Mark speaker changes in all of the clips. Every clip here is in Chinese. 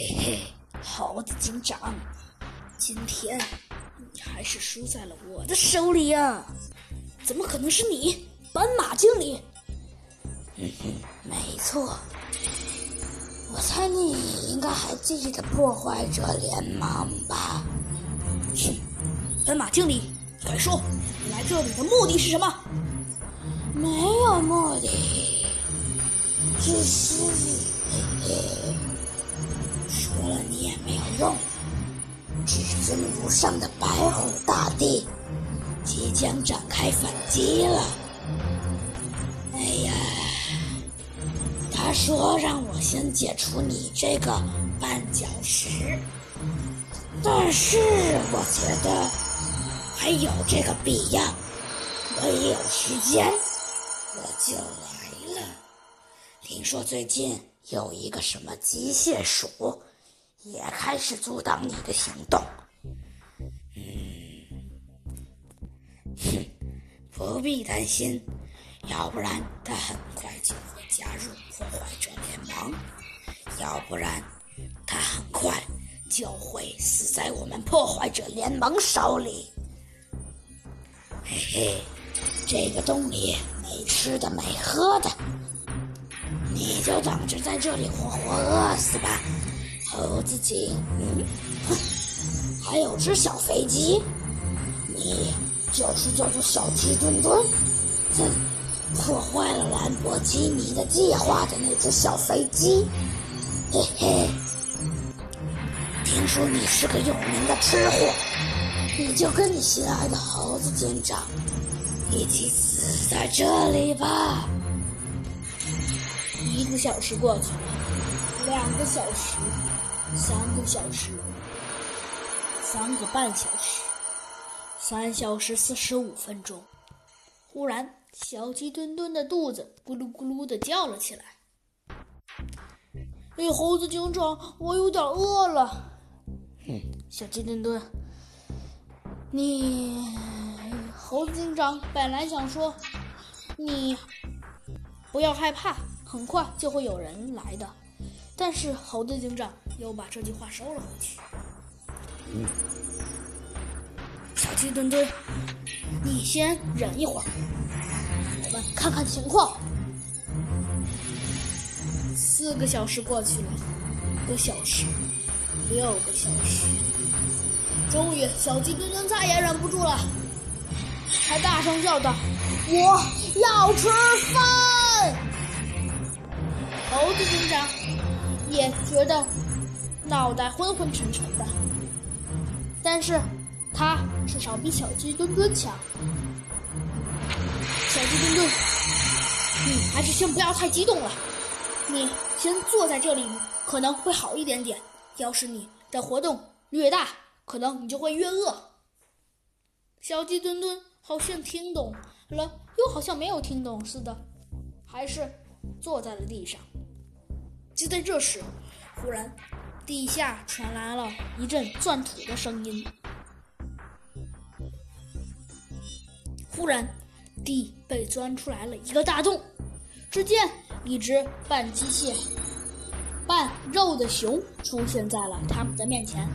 Speaker 1: 嘿嘿，猴子警长，今天你还是输在了我的手里呀！怎么可能是你，斑马经理？
Speaker 2: 嗯哼，没错。我猜你应该还记得破坏者联盟吧？
Speaker 1: 斑马经理，快说，你来这里的目的是什么？
Speaker 2: 没有目的，只是……用。至尊无上的白虎大帝即将展开反击了。哎呀！他说让我先解除你这个绊脚石，但是我觉得还有这个必要。我一有时间，我就来了。听说最近有一个什么机械鼠，也开始阻挡你的行动。嗯，哼，不必担心，要不然他很快就会加入破坏者联盟，要不然他很快就会死在我们破坏者联盟手里。嘿嘿。这个洞里没吃的没喝的，你就等着在这里活活饿死吧，猴子警！哼，还有只小飞机，你就是叫做小鸡墩墩，哼，破坏了兰博基尼的计划的那只小飞机，嘿嘿。听说你是个有名的吃货，你就跟你心爱的猴子警长。一起死在这里吧！
Speaker 1: 一个小时过去了，两个小时，三个小时，三个半小时，三小时四十五分钟。忽然，小鸡墩墩的肚子咕噜咕噜的叫了起来。哎，猴子警长，我有点饿了。小鸡墩墩，你。猴子警长本来想说：“你不要害怕，很快就会有人来的。”但是猴子警长又把这句话收了回去。
Speaker 2: 嗯，
Speaker 1: 小鸡墩墩，你先忍一会儿，我们看看情况。四个小时过去了，五个小时，六个小时，终于，小鸡墩墩再也忍不住了。还大声叫道：“我要吃饭！”猴子警长也觉得脑袋昏昏沉沉的，但是他至少比小鸡墩墩强。小鸡墩墩，你还是先不要太激动了，你先坐在这里可能会好一点点。要是你的活动越大，可能你就会越饿。小鸡墩墩。好像听懂了，又好像没有听懂似的，还是坐在了地上。就在这时，忽然地下传来了一阵钻土的声音。忽然，地被钻出来了一个大洞，只见一只半机械、半肉的熊出现在了他们的面前。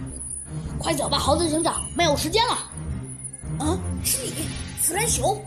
Speaker 1: 快走吧，猴子警长，没有时间了。啊，是你，弗兰熊！